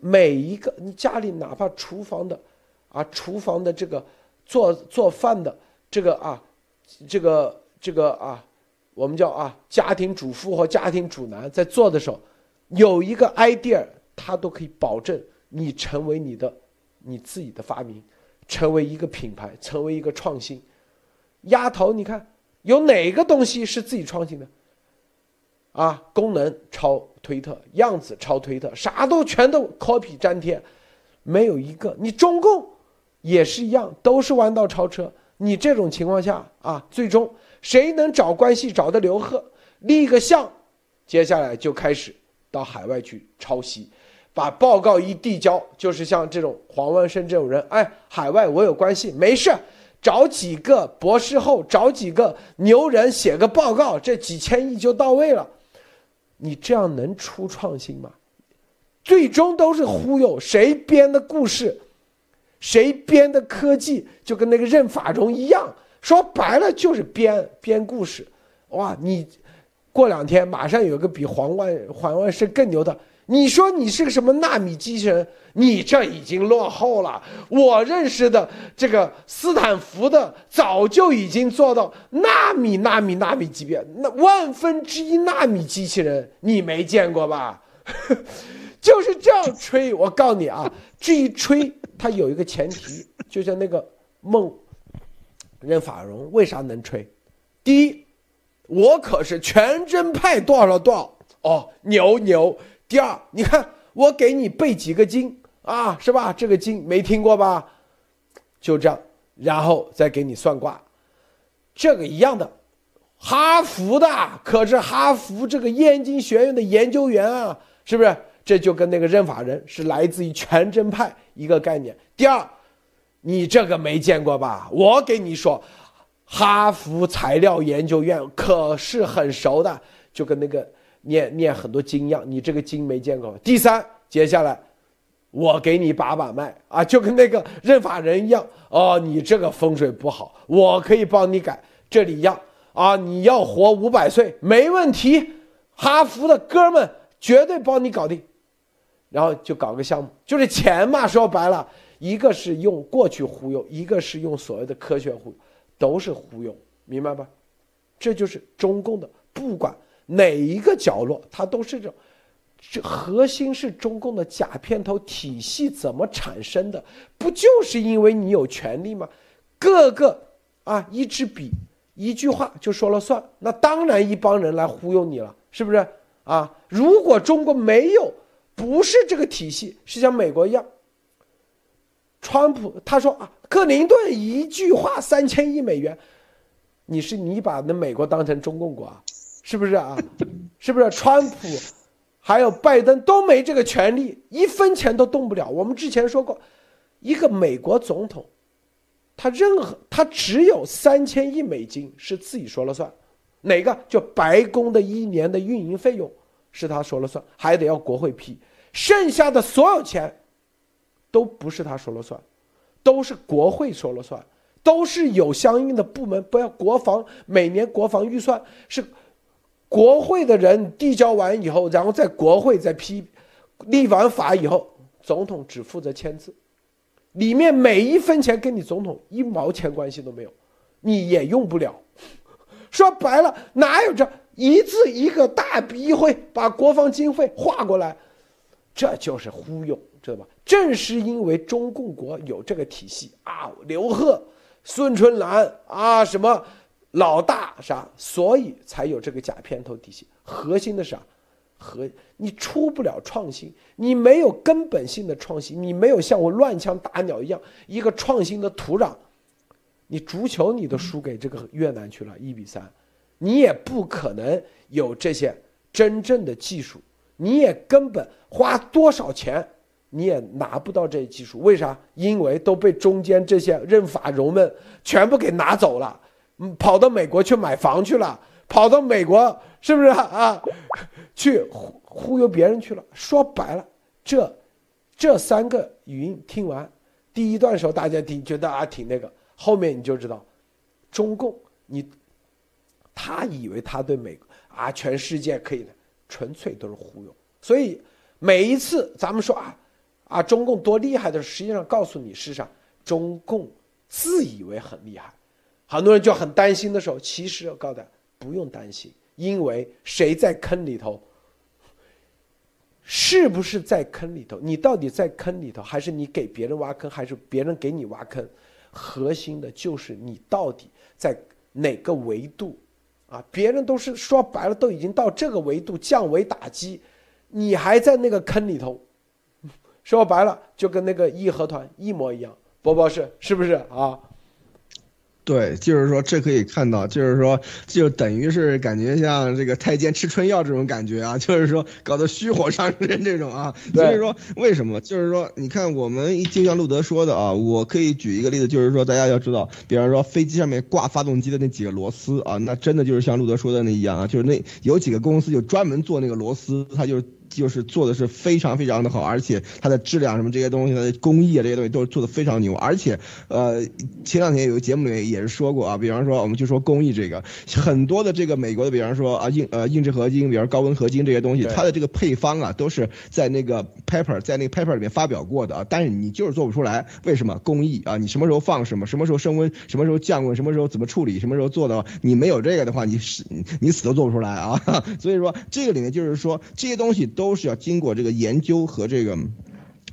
每一个你家里哪怕厨房的。啊，厨房的这个做做饭的这个啊，这个这个啊，我们叫啊家庭主妇或家庭主男在做的时候，有一个 idea，他都可以保证你成为你的你自己的发明，成为一个品牌，成为一个创新。丫头，你看有哪个东西是自己创新的？啊，功能抄推特，样子抄推特，啥都全都 copy 粘贴，没有一个。你中共。也是一样，都是弯道超车。你这种情况下啊，最终谁能找关系找的刘贺立个像，接下来就开始到海外去抄袭，把报告一递交，就是像这种黄万胜这种人，哎，海外我有关系，没事，找几个博士后，找几个牛人写个报告，这几千亿就到位了。你这样能出创新吗？最终都是忽悠，谁编的故事？谁编的科技就跟那个任法荣一样，说白了就是编编故事，哇！你过两天马上有个比黄万黄万胜更牛的，你说你是个什么纳米机器人？你这已经落后了。我认识的这个斯坦福的早就已经做到纳米纳米纳米级别，那万分之一纳米机器人你没见过吧？就是这样吹，我告诉你啊，这一吹。它有一个前提，就像那个孟任法荣为啥能吹？第一，我可是全真派多少多少哦，牛牛。第二，你看我给你背几个经啊，是吧？这个经没听过吧？就这样，然后再给你算卦，这个一样的。哈佛的可是哈佛这个燕京学院的研究员啊，是不是？这就跟那个任法人是来自于全真派一个概念。第二，你这个没见过吧？我给你说，哈佛材料研究院可是很熟的，就跟那个念念很多经样。你这个经没见过。第三，接下来我给你把把脉啊，就跟那个认法人一样。哦，你这个风水不好，我可以帮你改。这里一样啊，你要活五百岁没问题，哈佛的哥们绝对帮你搞定。然后就搞个项目，就是钱嘛。说白了，一个是用过去忽悠，一个是用所谓的科学忽悠，都是忽悠，明白吧？这就是中共的，不管哪一个角落，它都是这。这核心是中共的假片头体系怎么产生的？不就是因为你有权利吗？各个啊一支笔一句话就说了算，那当然一帮人来忽悠你了，是不是啊？如果中国没有。不是这个体系，是像美国一样。川普他说啊，克林顿一句话三千亿美元，你是你把那美国当成中共国啊？是不是啊？是不是？川普还有拜登都没这个权利，一分钱都动不了。我们之前说过，一个美国总统，他任何他只有三千亿美金是自己说了算，哪个？就白宫的一年的运营费用。是他说了算，还得要国会批，剩下的所有钱，都不是他说了算，都是国会说了算，都是有相应的部门，不要国防每年国防预算是国会的人递交完以后，然后在国会再批，立完法以后，总统只负责签字，里面每一分钱跟你总统一毛钱关系都没有，你也用不了，说白了，哪有这一字一个大笔一会把国防经费划过来？这就是忽悠，知道吧？正是因为中共国有这个体系啊，刘贺、孙春兰啊，什么老大啥，所以才有这个假片头体系。核心的是啥？和你出不了创新，你没有根本性的创新，你没有像我乱枪打鸟一样一个创新的土壤，你足球你都输给这个越南去了，一比三，你也不可能有这些真正的技术，你也根本花多少钱你也拿不到这些技术，为啥？因为都被中间这些任法荣们全部给拿走了，跑到美国去买房去了。跑到美国是不是啊？去忽忽悠别人去了。说白了，这这三个语音听完，第一段时候大家听觉得啊挺那个，后面你就知道，中共你他以为他对美啊全世界可以的，纯粹都是忽悠。所以每一次咱们说啊啊中共多厉害的，实际上告诉你是啥？中共自以为很厉害，很多人就很担心的时候，其实我告诉大家。不用担心，因为谁在坑里头？是不是在坑里头？你到底在坑里头，还是你给别人挖坑，还是别人给你挖坑？核心的就是你到底在哪个维度啊？别人都是说白了，都已经到这个维度降维打击，你还在那个坑里头。说白了，就跟那个义和团一模一样。波波是是不是啊？
对，就是说这可以看到，就是说就等于是感觉像这个太监吃春药这种感觉啊，就是说搞得虚火上身这种啊。所以说为什么？就是说你看我们就像路德说的啊，我可以举一个例子，就是说大家要知道，比方说飞机上面挂发动机的那几个螺丝啊，那真的就是像路德说的那一样啊，就是那有几个公司就专门做那个螺丝，它就。就是做的是非常非常的好，而且它的质量什么这些东西，它的工艺啊这些东西都是做的非常牛。而且，呃，前两天有个节目里面也是说过啊，比方说我们就说工艺这个，很多的这个美国的，比方说啊硬呃硬质合金，比方高温合金这些东西，它的这个配方啊都是在那个 paper 在那个 paper 里面发表过的啊，但是你就是做不出来，为什么？工艺啊，你什么时候放什么，什么时候升温，什么时候降温，什么时候怎么处理，什么时候做的，你没有这个的话，你是你死都做不出来啊。所以说这个里面就是说这些东西都。都是要经过这个研究和这个。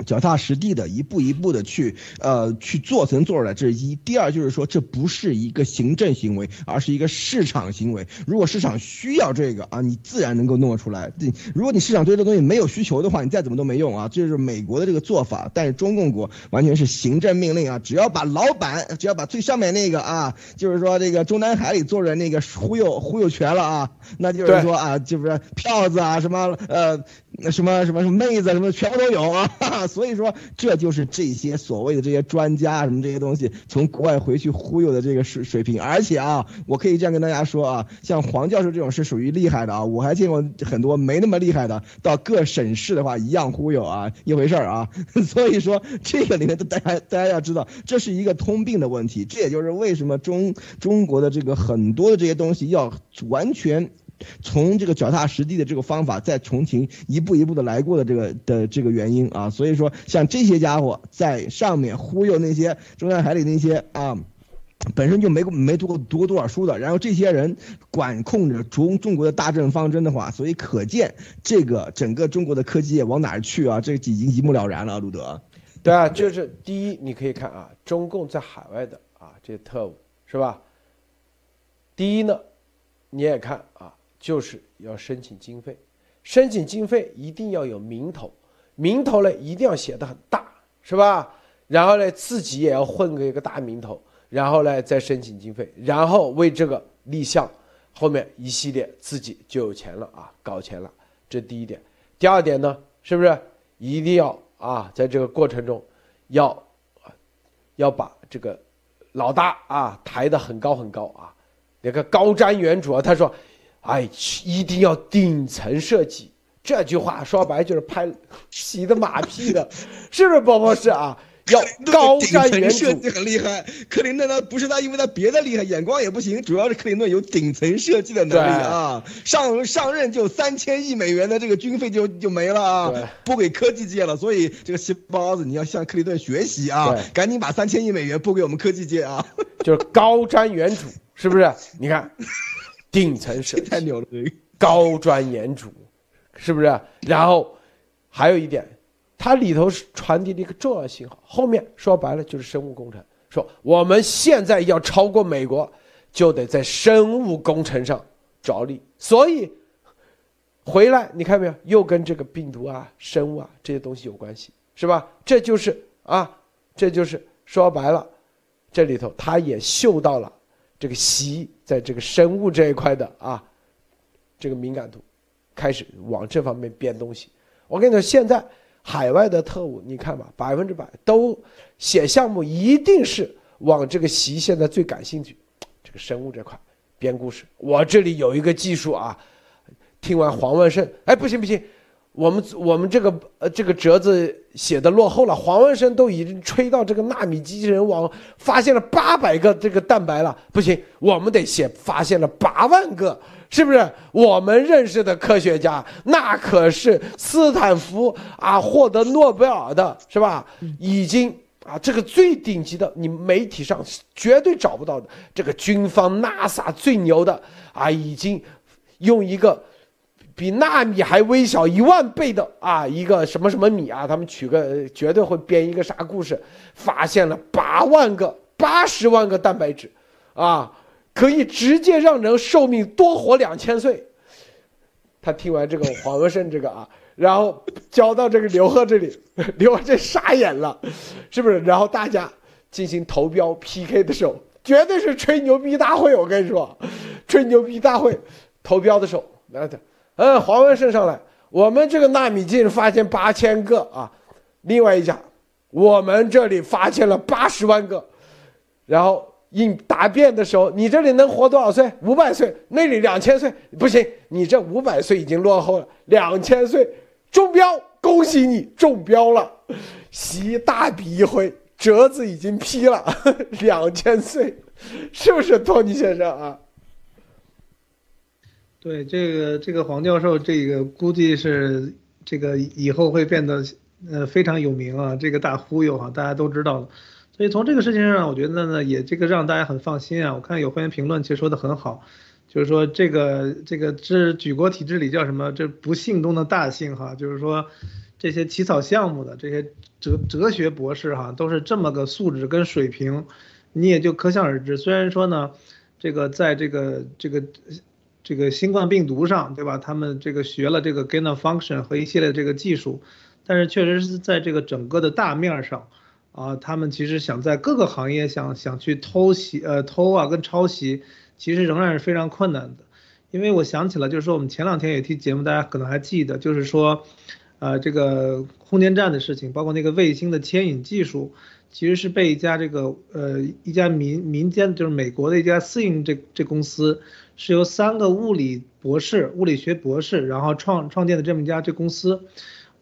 脚踏实地的一步一步的去，呃，去做才能做出来。这是一。第二就是说，这不是一个行政行为，而是一个市场行为。如果市场需要这个啊，你自然能够弄得出来。如果你市场对这东西没有需求的话，你再怎么都没用啊。这就是美国的这个做法。但是中共国完全是行政命令啊，只要把老板，只要把最上面那个啊，就是说这个中南海里坐着那个忽悠忽悠全了啊，那就是说啊，就是票子啊，什么呃，什么什么什么妹子什么全部都有啊。所以说，这就是这些所谓的这些专家什么这些东西从国外回去忽悠的这个水水平。而且啊，我可以这样跟大家说啊，像黄教授这种是属于厉害的啊，我还见过很多没那么厉害的，到各省市的话一样忽悠啊，一回事儿啊。所以说，这个里面大家大家要知道，这是一个通病的问题。这也就是为什么中中国的这个很多的这些东西要完全。从这个脚踏实地的这个方法，再重新一步一步的来过的这个的这个原因啊，所以说像这些家伙在上面忽悠那些中南海里那些啊，本身就没没读过读过多少书的，然后这些人管控着中中国的大政方针的话，所以可见这个整个中国的科技业往哪儿去啊？这已经一目了然了，路德。
对啊，就是第一，你可以看啊，中共在海外的啊这些特务是吧？第一呢，你也看啊。就是要申请经费，申请经费一定要有名头，名头呢一定要写的很大，是吧？然后呢自己也要混个一个大名头，然后呢再申请经费，然后为这个立项，后面一系列自己就有钱了啊，搞钱了。这第一点。第二点呢，是不是一定要啊，在这个过程中，要要把这个老大啊抬得很高很高啊，那个高瞻远瞩啊，他说。哎，一定要顶层设计。这句话说白就是拍洗的马屁的，是不是，宝宝是啊？要高瞻远瞩，
很厉害。克林顿呢，不是他，因为他别的厉害，眼光也不行，主要是克林顿有顶层设计的能力啊。上上任就三千亿美元的这个军费就就没了啊，拨给科技界了。所以这个细包子，你要向克林顿学习啊，赶紧把三千亿美元拨给我们科技界啊。
就是高瞻远瞩，是不是？你看。顶层设计，
太牛了，
高瞻远瞩，是不是？然后还有一点，它里头是传递了一个重要信号。后面说白了就是生物工程，说我们现在要超过美国，就得在生物工程上着力。所以回来你看没有，又跟这个病毒啊、生物啊这些东西有关系，是吧？这就是啊，这就是说白了，这里头他也嗅到了这个习在这个生物这一块的啊这个敏感度，开始往这方面编东西。我跟你说，现在海外的特务，你看吧，百分之百都写项目，一定是往这个习现在最感兴趣，这个生物这块编故事。我这里有一个技术啊，听完黄万胜，哎，不行不行，我们我们这个呃这个折子写的落后了，黄文生都已经吹到这个纳米机器人网发现了八百个这个蛋白了，不行，我们得写发现了八万个。是不是我们认识的科学家？那可是斯坦福啊，获得诺贝尔的，是吧？已经啊，这个最顶级的，你媒体上绝对找不到的。这个军方 NASA 最牛的啊，已经用一个比纳米还微小一万倍的啊，一个什么什么米啊，他们取个绝对会编一个啥故事，发现了八万个、八十万个蛋白质，啊。可以直接让人寿命多活两千岁。他听完这个黄文胜这个啊，然后交到这个刘贺这里，刘贺这傻眼了，是不是？然后大家进行投标 PK 的时候，绝对是吹牛逼大会。我跟你说，吹牛逼大会，投标的时候，来的，嗯，黄文胜上来，我们这个纳米镜发现八千个啊，另外一家，我们这里发现了八十万个，然后。应答辩的时候，你这里能活多少岁？五百岁，那里两千岁，不行，你这五百岁已经落后了，两千岁中标，恭喜你中标了，习大笔一挥，折子已经批了，两千岁，是不是托尼先生啊？
对，这个这个黄教授，这个估计是这个以后会变得呃非常有名啊，这个大忽悠啊，大家都知道了。所以从这个事情上，我觉得呢，也这个让大家很放心啊。我看有会员评论其实说的很好，就是说这个这个这举国体制里叫什么？这不幸中的大幸哈，就是说这些起草项目的这些哲哲学博士哈，都是这么个素质跟水平，你也就可想而知。虽然说呢，这个在这个这个这个新冠病毒上，对吧？他们这个学了这个 gain of function 和一系列这个技术，但是确实是在这个整个的大面上。啊，他们其实想在各个行业想想去偷袭，呃，偷啊跟抄袭，其实仍然是非常困难的。因为我想起了，就是说我们前两天有期节目，大家可能还记得，就是说，呃，这个空间站的事情，包括那个卫星的牵引技术，其实是被一家这个呃一家民民间，就是美国的一家私营这这公司，是由三个物理博士、物理学博士，然后创创建的这么一家这公司。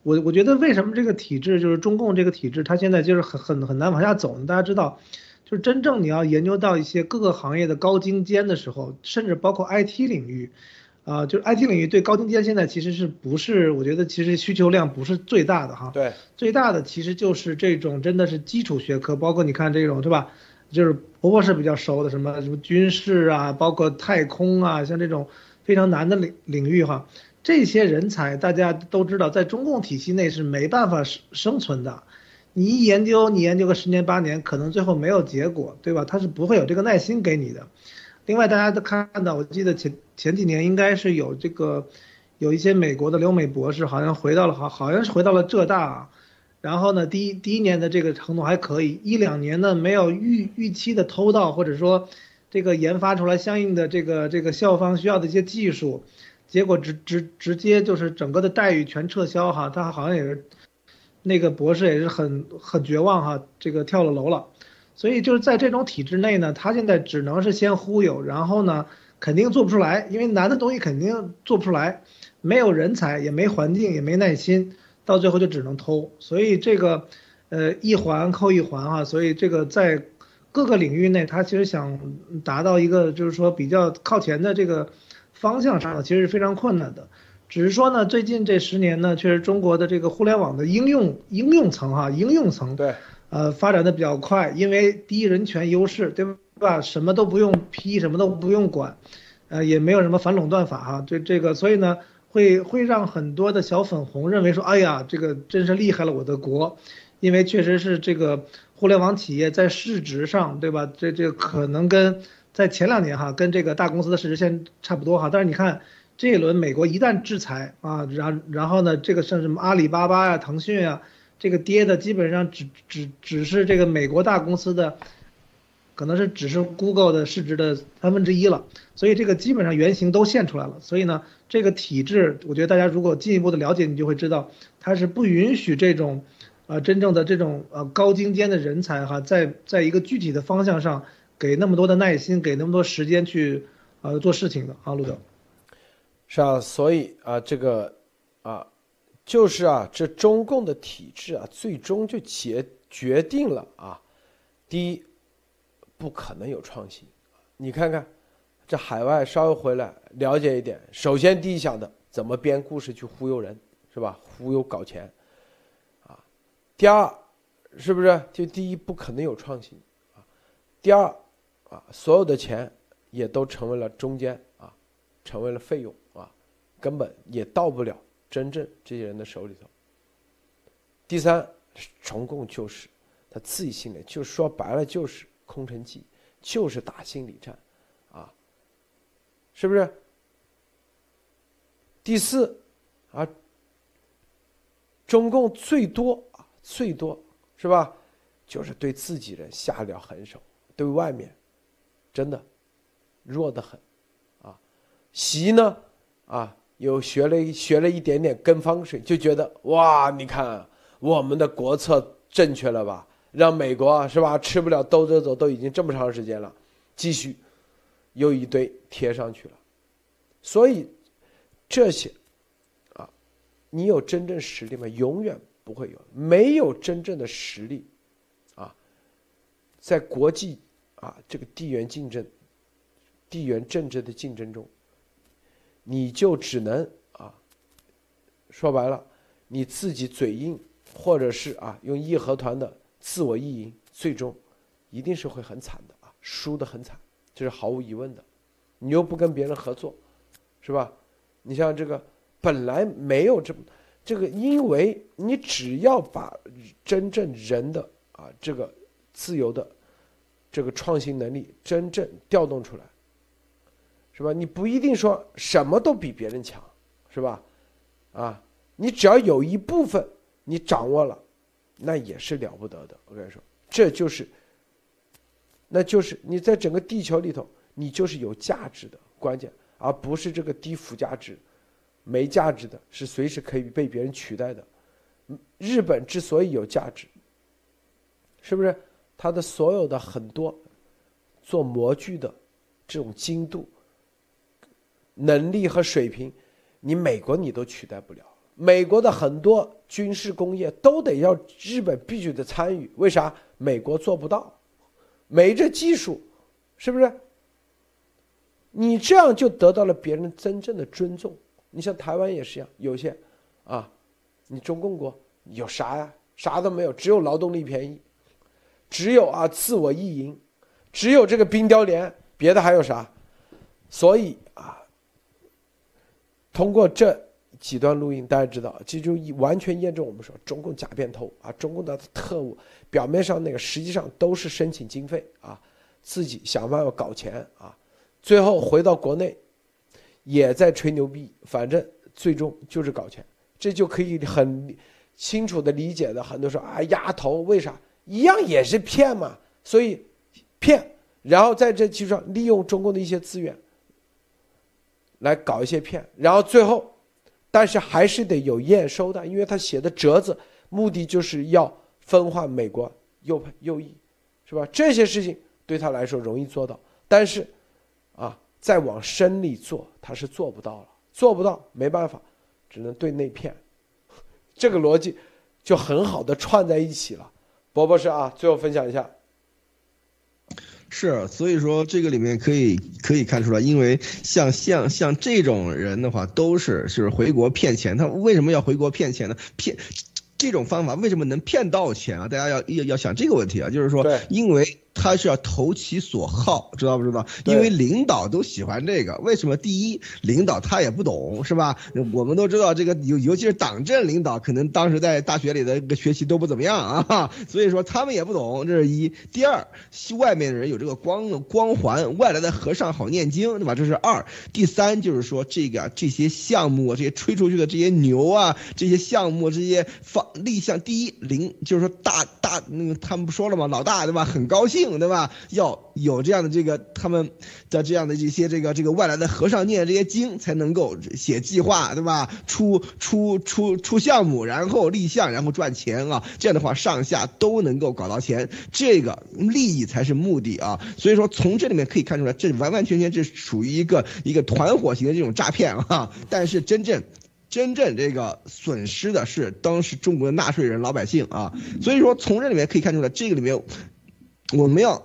我我觉得为什么这个体制就是中共这个体制，它现在就是很很很难往下走呢？大家知道，就是真正你要研究到一些各个行业的高精尖的时候，甚至包括 IT 领域，啊，就是 IT 领域对高精尖现在其实是不是？我觉得其实需求量不是最大的哈。
对，
最大的其实就是这种真的是基础学科，包括你看这种是吧？就是婆婆是比较熟的，什么什么军事啊，包括太空啊，像这种非常难的领领域哈。这些人才大家都知道，在中共体系内是没办法生生存的。你一研究，你研究个十年八年，可能最后没有结果，对吧？他是不会有这个耐心给你的。另外，大家都看到，我记得前前几年应该是有这个，有一些美国的留美博士好像回到了，好好像是回到了浙大。然后呢，第一第一年的这个程度还可以，一两年呢没有预预期的偷到，或者说这个研发出来相应的这个这个校方需要的一些技术。结果直直直接就是整个的待遇全撤销哈，他好像也是，那个博士也是很很绝望哈，这个跳了楼了，所以就是在这种体制内呢，他现在只能是先忽悠，然后呢肯定做不出来，因为难的东西肯定做不出来，没有人才也没环境也没耐心，到最后就只能偷，所以这个呃一环扣一环啊，所以这个在各个领域内，他其实想达到一个就是说比较靠前的这个。方向上，其实是非常困难的，只是说呢，最近这十年呢，确实中国的这个互联网的应用应用层哈，应用层
对，
呃，发展的比较快，因为第一人权优势，对吧？什么都不用批，什么都不用管，呃，也没有什么反垄断法哈，这这个，所以呢，会会让很多的小粉红认为说，哎呀，这个真是厉害了我的国，因为确实是这个互联网企业在市值上，对吧？这这可能跟在前两年哈，跟这个大公司的市值线差不多哈，但是你看这一轮美国一旦制裁啊，然然后呢，这个像什么阿里巴巴呀、腾讯啊，这个跌的基本上只只只是这个美国大公司的。可能是只是 Google 的市值的三分之一了，所以这个基本上原型都现出来了。所以呢，这个体制，我觉得大家如果进一步的了解，你就会知道，它是不允许这种，呃，真正的这种呃高精尖的人才哈，在在一个具体的方向上给那么多的耐心，给那么多时间去呃做事情的啊，陆总。
是啊，所以啊，这个啊，就是啊，这中共的体制啊，最终就决决定了啊，第一。不可能有创新，你看看，这海外稍微回来了解一点，首先第一想的怎么编故事去忽悠人，是吧？忽悠搞钱，啊，第二，是不是就第一不可能有创新，啊，第二，啊，所有的钱也都成为了中间啊，成为了费用啊，根本也到不了真正这些人的手里头。第三，中共就是他自己心里就说白了就是。空城计就是打心理战，啊，是不是？第四，啊，中共最多啊，最多是吧？就是对自己人下了狠手，对外面真的弱得很，啊，习呢啊，又学了学了一点点跟风水，就觉得哇，你看我们的国策正确了吧？让美国是吧吃不了兜着走，都已经这么长时间了，继续又一堆贴上去了，所以这些啊，你有真正实力吗？永远不会有，没有真正的实力啊，在国际啊这个地缘竞争、地缘政治的竞争中，你就只能啊，说白了，你自己嘴硬，或者是啊用义和团的。自我意淫，最终一定是会很惨的啊，输的很惨，这是毫无疑问的。你又不跟别人合作，是吧？你像这个本来没有这么这个，因为你只要把真正人的啊这个自由的这个创新能力真正调动出来，是吧？你不一定说什么都比别人强，是吧？啊，你只要有一部分你掌握了。那也是了不得的，我跟你说，这就是，那就是你在整个地球里头，你就是有价值的关键，而不是这个低附加值、没价值的，是随时可以被别人取代的。日本之所以有价值，是不是它的所有的很多做模具的这种精度、能力和水平，你美国你都取代不了。美国的很多军事工业都得要日本必须得参与，为啥？美国做不到，没这技术，是不是？你这样就得到了别人真正的尊重。你像台湾也是一样，有些啊，你中共国有啥呀？啥都没有，只有劳动力便宜，只有啊自我意淫，只有这个冰雕连，别的还有啥？所以啊，通过这。几段录音，大家知道，这就完全验证我们说中共假变偷啊，中共的特务表面上那个实际上都是申请经费啊，自己想办法搞钱啊，最后回到国内也在吹牛逼，反正最终就是搞钱，这就可以很清楚的理解的。很多说啊，丫头为啥一样也是骗嘛，所以骗，然后在这基础上利用中共的一些资源来搞一些骗，然后最后。但是还是得有验收的，因为他写的折子，目的就是要分化美国右派右翼，是吧？这些事情对他来说容易做到，但是，啊，再往深里做，他是做不到了，做不到，没办法，只能对内骗，这个逻辑就很好的串在一起了。博博士啊，最后分享一下。
是，所以说这个里面可以可以看出来，因为像像像这种人的话，都是就是回国骗钱。他为什么要回国骗钱呢？骗这种方法为什么能骗到钱啊？大家要要要想这个问题啊，就是说，因为。他是要投其所好，知道不知道？因为领导都喜欢这个。为什么？第一，领导他也不懂，是吧？我们都知道这个，尤尤其是党政领导，可能当时在大学里的个学习都不怎么样 啊，所以说他们也不懂，这是一。第二，外面的人有这个光光环，外来的和尚好念经，对吧？这是二。第三就是说这个这些项目，这些吹出去的这些牛啊，这些项目，这些方立项，第一领就是说大大那个他们不说了吗？老大对吧？很高兴。对吧？要有这样的这个他们的这样的这些这个这个外来的和尚念这些经，才能够写计划，对吧？出出出出项目，然后立项，然后赚钱啊！这样的话，上下都能够搞到钱，这个利益才是目的啊！所以说，从这里面可以看出来，这完完全全这属于一个一个团伙型的这种诈骗啊！但是真正真正这个损失的是当时中国的纳税人老百姓啊！所以说，从这里面可以看出来，这个里面。我们要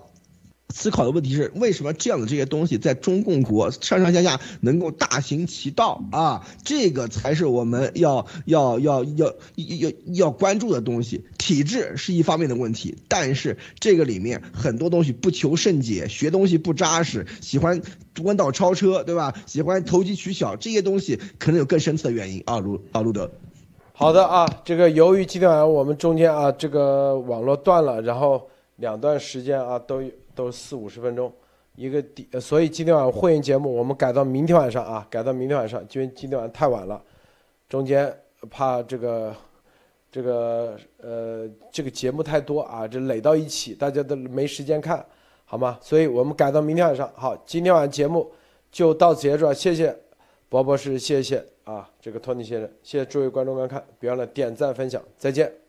思考的问题是，为什么这样的这些东西在中共国上上下下能够大行其道啊？这个才是我们要要要要要要关注的东西。体制是一方面的问题，但是这个里面很多东西不求甚解，学东西不扎实，喜欢弯道超车，对吧？喜欢投机取巧，这些东西可能有更深层的原因啊。卢啊，路德。
好的啊，这个由于今天晚上我们中间啊，这个网络断了，然后。两段时间啊，都都四五十分钟，一个底，所以今天晚上会员节目我们改到明天晚上啊，改到明天晚上，因为今天晚上太晚了，中间怕这个这个呃这个节目太多啊，这累到一起，大家都没时间看，好吗？所以我们改到明天晚上。好，今天晚上节目就到此结束，谢谢博博士，谢谢啊，这个托尼先生，谢谢诸位观众观看，别忘了点赞分享，再见。